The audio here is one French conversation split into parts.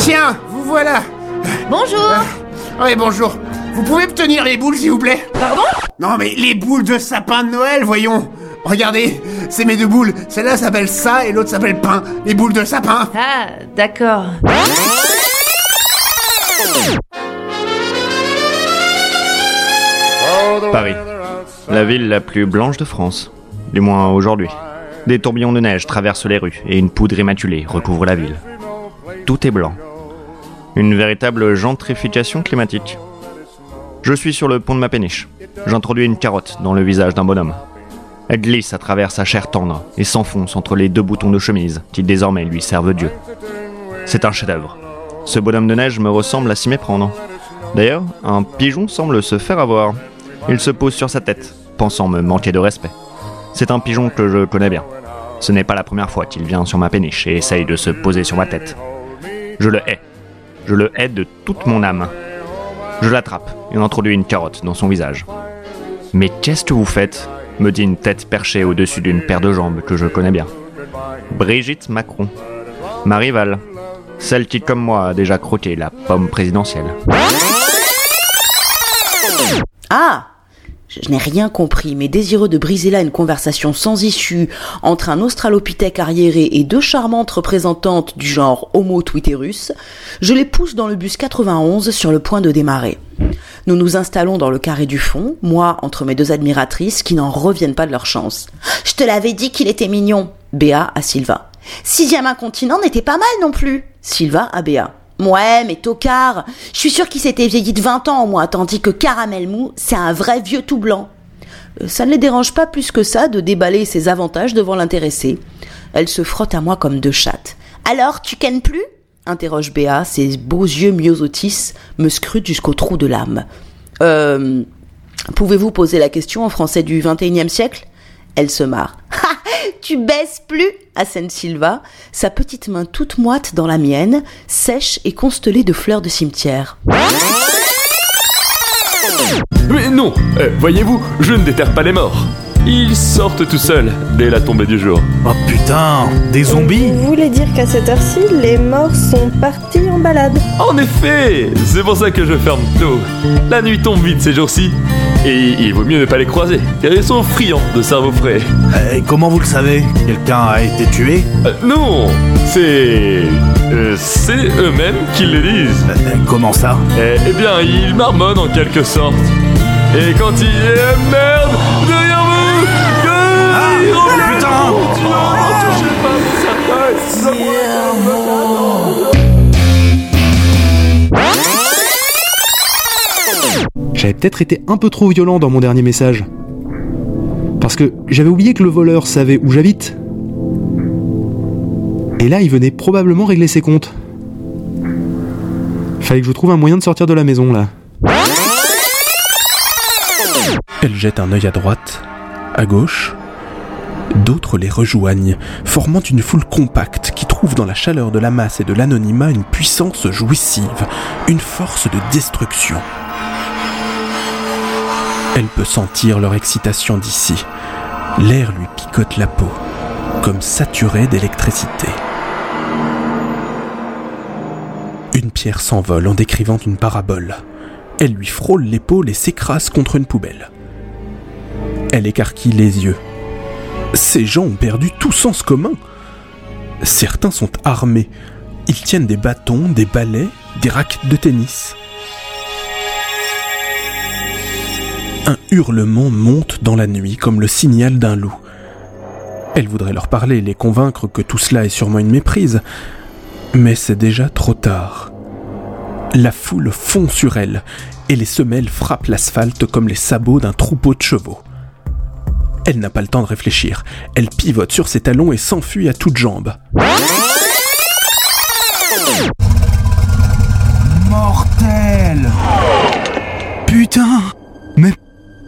Tiens, vous voilà. Bonjour. Oui, bonjour. Vous pouvez me tenir les boules, s'il vous plaît? Pardon? Non, mais les boules de sapin de Noël, voyons Regardez, c'est mes deux boules. Celle-là s'appelle ça et l'autre s'appelle pain. Les boules de sapin. Ah, d'accord. Paris. La ville la plus blanche de France. Du moins aujourd'hui. Des tourbillons de neige traversent les rues et une poudre immaculée recouvre la ville. Tout est blanc. Une véritable gentrification climatique. Je suis sur le pont de ma péniche. J'introduis une carotte dans le visage d'un bonhomme. Elle glisse à travers sa chair tendre et s'enfonce entre les deux boutons de chemise qui désormais lui servent Dieu. C'est un chef-d'œuvre. Ce bonhomme de neige me ressemble à s'y méprendre. D'ailleurs, un pigeon semble se faire avoir. Il se pose sur sa tête, pensant me manquer de respect. C'est un pigeon que je connais bien. Ce n'est pas la première fois qu'il vient sur ma péniche et essaye de se poser sur ma tête. Je le hais. Je le hais de toute mon âme. Je l'attrape et introduis une carotte dans son visage. Mais qu'est-ce que vous faites me dit une tête perchée au-dessus d'une paire de jambes que je connais bien. Brigitte Macron. Ma rivale. Celle qui, comme moi, a déjà croqué la pomme présidentielle. Ah Je, n'ai rien compris, mais désireux de briser là une conversation sans issue entre un australopithèque arriéré et deux charmantes représentantes du genre Homo twitterus, je les pousse dans le bus 91 sur le point de démarrer. Nous nous installons dans le carré du fond, moi entre mes deux admiratrices qui n'en reviennent pas de leur chance. Je te l'avais dit qu'il était mignon. Béa à Silva. Sixième incontinent n'était pas mal non plus. Silva à Béa. Ouais, mais tocard. Je suis sûre qu'il s'était vieilli de 20 ans au moins, tandis que Caramel Mou, c'est un vrai vieux tout blanc. Euh, Ça ne les dérange pas plus que ça de déballer ses avantages devant l'intéressé. Elle se frotte à moi comme deux chattes. Alors, tu kennes plus? Interroge Béa, ses beaux yeux myosotis me scrutent jusqu'au trou de l'âme. Euh, pouvez-vous poser la question en français du 21e siècle? Elle se marre. Ha Tu baisses plus assène Silva, sa petite main toute moite dans la mienne, sèche et constellée de fleurs de cimetière. Mais non euh, Voyez-vous, je ne déterre pas les morts. Ils sortent tout seuls dès la tombée du jour. Oh putain, des zombies Vous voulez dire qu'à cette heure-ci, les morts sont partis en balade En effet C'est pour ça que je ferme tôt. La nuit tombe vite ces jours-ci. Et il vaut mieux ne pas les croiser, car ils sont friands de cerveau frais. Et comment vous le savez? Quelqu'un a été tué? Euh, non C'est... euh, c'est eux-mêmes qui le disent. Euh, Comment ça? Eh, eh bien, ils marmonnent en quelque sorte. Et quand il est merde, derrière vous J'avais peut-être été un peu trop violent dans mon dernier message. Parce que j'avais oublié que le voleur savait où j'habite. Et là, il venait probablement régler ses comptes. Fallait que je trouve un moyen de sortir de la maison là. Elle jette un œil à droite, à gauche. D'autres les rejoignent, formant une foule compacte qui trouve dans la chaleur de la masse et de l'anonymat une puissance jouissive, une force de destruction. Elle peut sentir leur excitation d'ici. L'air lui picote la peau, comme saturé d'électricité. Une pierre s'envole en décrivant une parabole. Elle lui frôle l'épaule et s'écrase contre une poubelle. Elle écarquille les yeux. Ces gens ont perdu tout sens commun. Certains sont armés. Ils tiennent des bâtons, des balais, des raquettes de tennis. Un hurlement monte dans la nuit comme le signal d'un loup. Elle voudrait leur parler, les convaincre que tout cela est sûrement une méprise. Mais c'est déjà trop tard. La foule fond sur elle, et les semelles frappent l'asphalte comme les sabots d'un troupeau de chevaux. Elle n'a pas le temps de réfléchir. Elle pivote sur ses talons et s'enfuit à toutes jambes. Mortel Putain Mais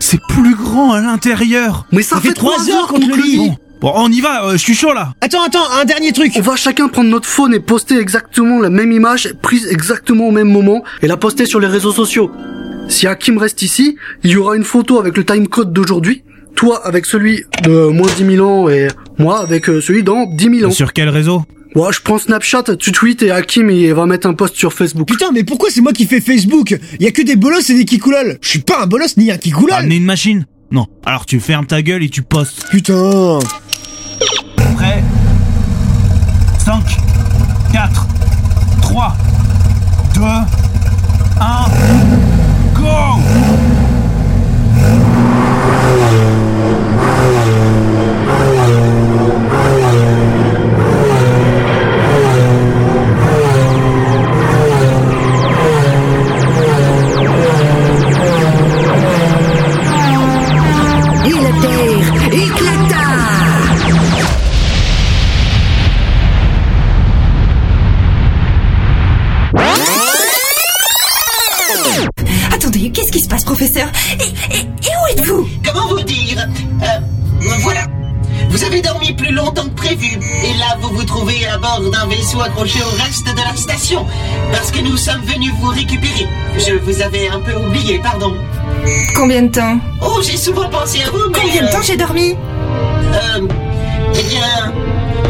C'est plus grand à l'intérieur. Mais ça, fait, trois heures qu'on le lit. Bon, bon, on y va, euh, je suis chaud là. Attends, attends, un dernier truc. On va chacun prendre notre phone et poster exactement la même image, prise exactement au même moment, et la poster sur les réseaux sociaux. Si Hakim reste ici, il y aura une photo avec le timecode d'aujourd'hui, toi avec celui de moins 10 000 ans et moi avec euh, celui dans 10 000 ans. Sur quel réseau? Ouais, je prends Snapchat, tu tweets et Hakim il va mettre un post sur Facebook. Putain, mais pourquoi c'est moi qui fais Facebook? Y a que des bolos et des kikoulol. Je suis pas un bolos ni un kikoulol. Amener une machine? Non. Alors tu fermes ta gueule et tu postes. Putain. Prêt? 5, 4, 3, 2, 1, go qui se passe, professeur et, et- et où êtes-vous Comment vous dire Euh, Voilà. Vous avez dormi plus longtemps que prévu. Et là, vous vous trouvez à bord d'un vaisseau accroché au reste de la station. Parce que nous sommes venus vous récupérer. Je vous avais un peu oublié, pardon. Combien de temps Oh, j'ai souvent pensé à vous, mais... Combien de temps j'ai dormi Euh... Eh bien...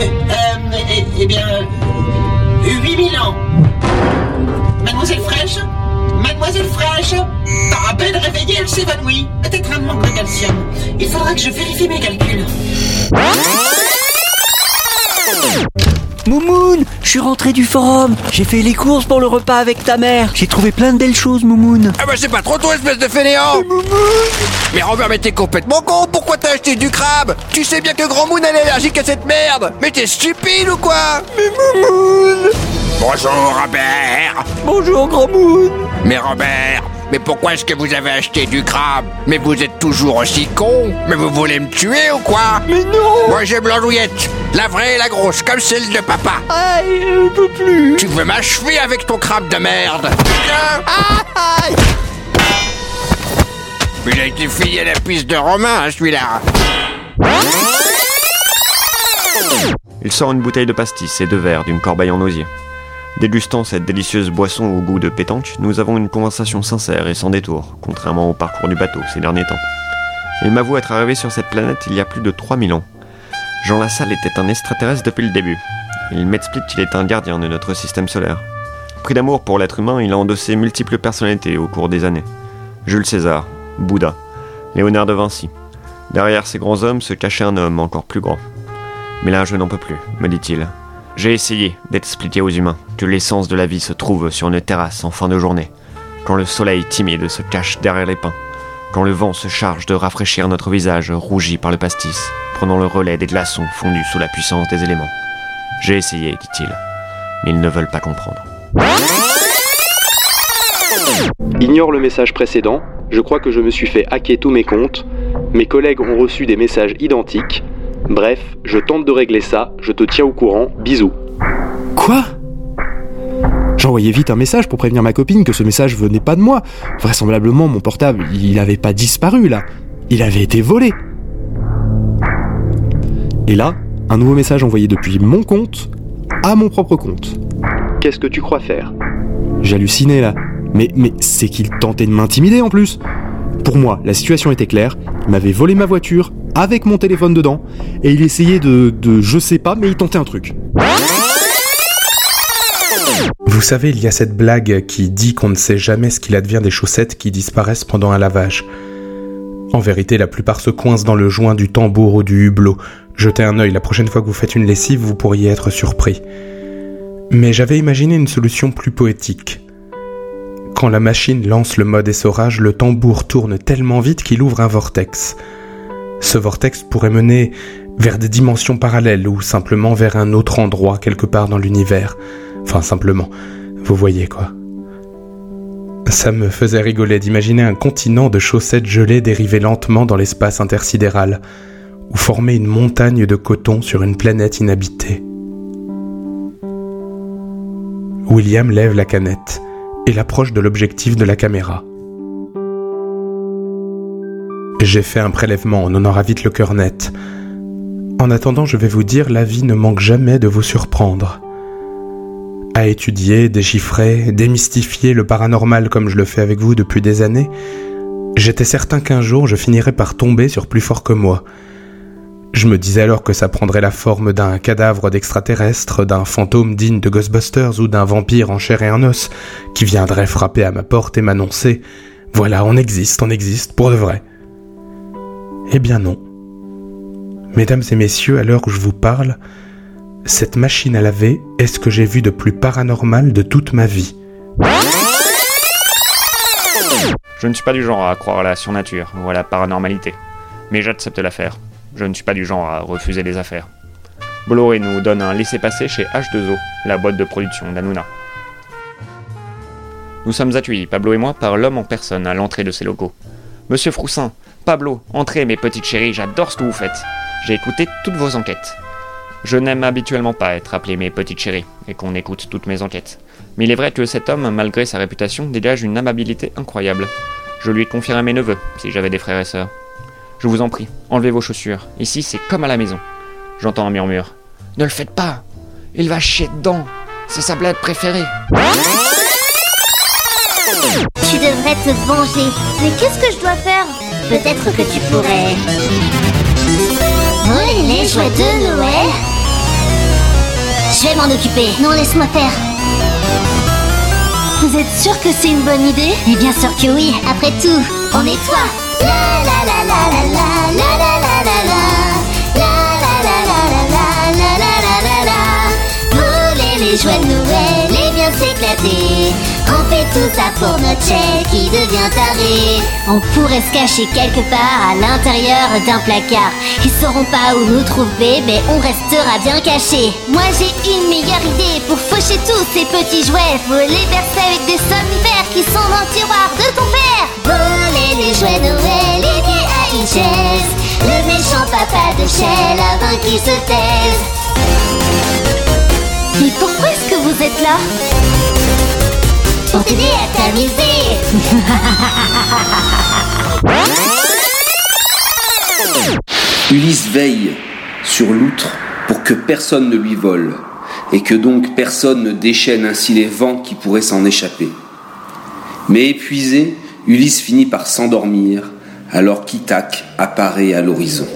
Euh... euh, eh, eh bien... euh, 8000 ans. Mademoiselle Fraîche Mademoiselle Fraîche Par à peine réveillée, elle s'évanouit. Peut-être un manque de calcium. Il faudra que je vérifie mes calculs. Moumoun, je suis rentré du forum. J'ai fait les courses pour le repas avec ta mère. J'ai trouvé plein de belles choses, Moumoun. Ah bah c'est pas trop tôt, espèce de fainéant Mais Robert, mais t'es complètement con Pourquoi t'as acheté du crabe? Tu sais bien que Grand Moon est allergique à cette merde Mais t'es stupide ou quoi? Mais Moumoun Bonjour Robert Bonjour, Grand Moon Mais Robert mais pourquoi est-ce que vous avez acheté du crabe? Mais vous êtes toujours aussi con. Mais vous voulez me tuer ou quoi? Mais non. Moi j'aime l'andouillette La vraie et la grosse, comme celle de papa. Aïe, je peux plus. Tu veux m'achever avec ton crabe de merde? Aïe Il a été filé à la piste de Romain, hein, celui-là. Il sort une bouteille de pastis et deux verres d'une corbeille en osier. Dégustant cette délicieuse boisson au goût de pétanque, nous avons une conversation sincère et sans détour, contrairement au parcours du bateau ces derniers temps. Il m'avoue être arrivé sur cette planète il y a plus de 3000 ans. Jean Lassalle était un extraterrestre depuis le début. Il m'explique qu'il est un gardien de notre système solaire. Pris d'amour pour l'être humain, il a endossé multiples personnalités au cours des années. Jules César, Bouddha, Léonard de Vinci. Derrière ces grands hommes se cachait un homme encore plus grand. Mais là, je n'en peux plus, me dit-il. J'ai essayé d'expliquer aux humains que l'essence de la vie se trouve sur une terrasse en fin de journée, quand le soleil timide se cache derrière les pins, quand le vent se charge de rafraîchir notre visage rougi par le pastis, prenant le relais des glaçons fondus sous la puissance des éléments. J'ai essayé, dit-il, mais ils ne veulent pas comprendre. Ignore le message précédent, je crois que je me suis fait hacker tous mes comptes, mes collègues ont reçu des messages identiques, bref, je tente de régler ça, je te tiens au courant, bisous. Quoi? J'envoyais vite un message pour prévenir ma copine que ce message venait pas de moi. Vraisemblablement, mon portable, il avait pas disparu là. Il avait été volé. Et là, un nouveau message envoyé depuis mon compte à mon propre compte. Qu'est-ce que tu crois faire? J'hallucinais là. Mais, mais c'est qu'il tentait de m'intimider en plus. Pour moi, la situation était claire. Il m'avait volé ma voiture avec mon téléphone dedans et il essayait de, de je sais pas, mais il tentait un truc. Vous savez, il y a cette blague qui dit qu'on ne sait jamais ce qu'il advient des chaussettes qui disparaissent pendant un lavage. En vérité, la plupart se coincent dans le joint du tambour ou du hublot. Jetez un œil, la prochaine fois que vous faites une lessive, vous pourriez être surpris. Mais j'avais imaginé une solution plus poétique. Quand la machine lance le mode essorage, le tambour tourne tellement vite qu'il ouvre un vortex. Ce vortex pourrait mener vers des dimensions parallèles ou simplement vers un autre endroit quelque part dans l'univers. Enfin, simplement. Vous voyez quoi. Ça me faisait rigoler d'imaginer un continent de chaussettes gelées dériver lentement dans l'espace intersidéral, ou former une montagne de coton sur une planète inhabitée. William lève la canette et l'approche de l'objectif de la caméra. J'ai fait un prélèvement, on en aura vite le cœur net. En attendant, je vais vous dire, la vie ne manque jamais de vous surprendre. À étudier, déchiffrer, démystifier le paranormal comme je le fais avec vous depuis des années, j'étais certain qu'un jour je finirais par tomber sur plus fort que moi. Je me disais alors que ça prendrait la forme d'un cadavre d'extraterrestre, d'un fantôme digne de Ghostbusters ou d'un vampire en chair et en os qui viendrait frapper à ma porte et m'annoncer Voilà, on existe, on existe, pour de vrai. Eh bien non. Mesdames et messieurs, à l'heure où je vous parle, cette machine à laver est ce que j'ai vu de plus paranormal de toute ma vie. Je ne suis pas du genre à croire à la surnature ou à la paranormalité, mais j'accepte l'affaire. Je ne suis pas du genre à refuser les affaires. Bolloré nous donne un laissez-passer chez H2O, la boîte de production d'Anouna. Nous sommes accueillis, Pablo et moi, par l'homme en personne à l'entrée de ces locaux. Monsieur Froussin, Pablo, entrez mes petites chéries, j'adore ce que vous faites. J'ai écouté toutes vos enquêtes. Je n'aime habituellement pas être appelé mes petites chéries et qu'on écoute toutes mes enquêtes. Mais il est vrai que cet homme, malgré sa réputation, dégage une amabilité incroyable. Je lui confierais mes neveux, si j'avais des frères et sœurs. Je vous en prie, enlevez vos chaussures. Ici, c'est comme à la maison. J'entends un murmure. Ne le faites pas Il va chier dedans C'est sa blague préférée Tu devrais te venger. Mais qu'est-ce que je dois faire? Peut-être que tu pourrais. Oui, les jouets de Noël Je vais m'en occuper. Non, laisse-moi faire. Vous êtes sûr que c'est une bonne idée Et bien sûr que oui. Après tout, on est toi. La la la la la la la la la la les jouets de Noël et bien s'éclater. Tout ça pour notre chèque qui devient taré. On pourrait se cacher quelque part à l'intérieur d'un placard. Ils sauront pas où nous trouver, mais on restera bien cachés. Moi j'ai une meilleure idée pour faucher tous ces petits jouets. Faut les verser avec des somnifères qui sont dans le tiroir de ton père. Voler les jouets Noël et bien à. Le méchant papa de Shell avant qu'il se taise. Mais pourquoi est-ce que vous êtes là? À Ulysse veille sur l'outre pour que personne ne lui vole, et que donc personne ne déchaîne ainsi les vents qui pourraient s'en échapper. Mais épuisé, Ulysse finit par s'endormir, alors qu'Ithaque apparaît à l'horizon.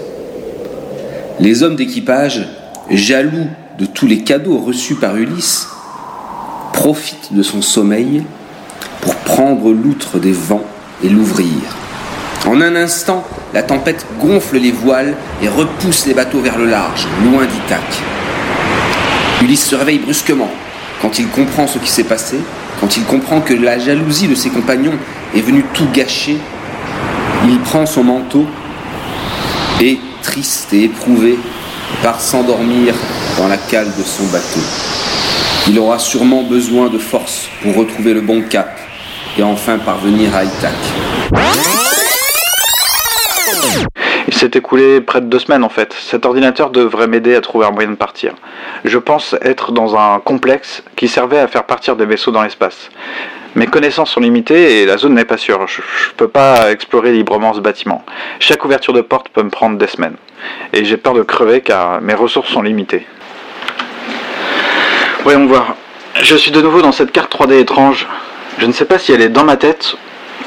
Les hommes d'équipage, jaloux de tous les cadeaux reçus par Ulysse, profitent de son sommeil pour prendre l'outre des vents et l'ouvrir. En un instant, la tempête gonfle les voiles et repousse les bateaux vers le large, loin d'Ithaque. Ulysse se réveille brusquement quand il comprend ce qui s'est passé, quand il comprend que la jalousie de ses compagnons est venue tout gâcher. Il prend son manteau et, triste et éprouvé, part s'endormir dans la cale de son bateau. Il aura sûrement besoin de force pour retrouver le bon cap et enfin parvenir à Ithaque. Il s'est écoulé près de deux semaines en fait. Cet ordinateur devrait m'aider à trouver un moyen de partir. Je pense être dans un complexe qui servait à faire partir des vaisseaux dans l'espace. Mes connaissances sont limitées et la zone n'est pas sûre. Je, je peux pas explorer librement ce bâtiment. Chaque ouverture de porte peut me prendre des semaines. Et j'ai peur de crever car mes ressources sont limitées. Voyons voir. Je suis de nouveau dans cette carte 3D étrange. Je ne sais pas si elle est dans ma tête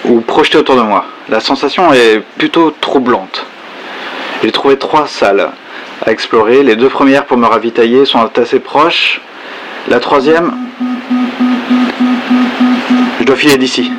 ou projetée autour de moi. La sensation est plutôt troublante. J'ai trouvé trois salles à explorer. Les deux premières pour me ravitailler sont assez proches. La troisième, je dois filer d'ici.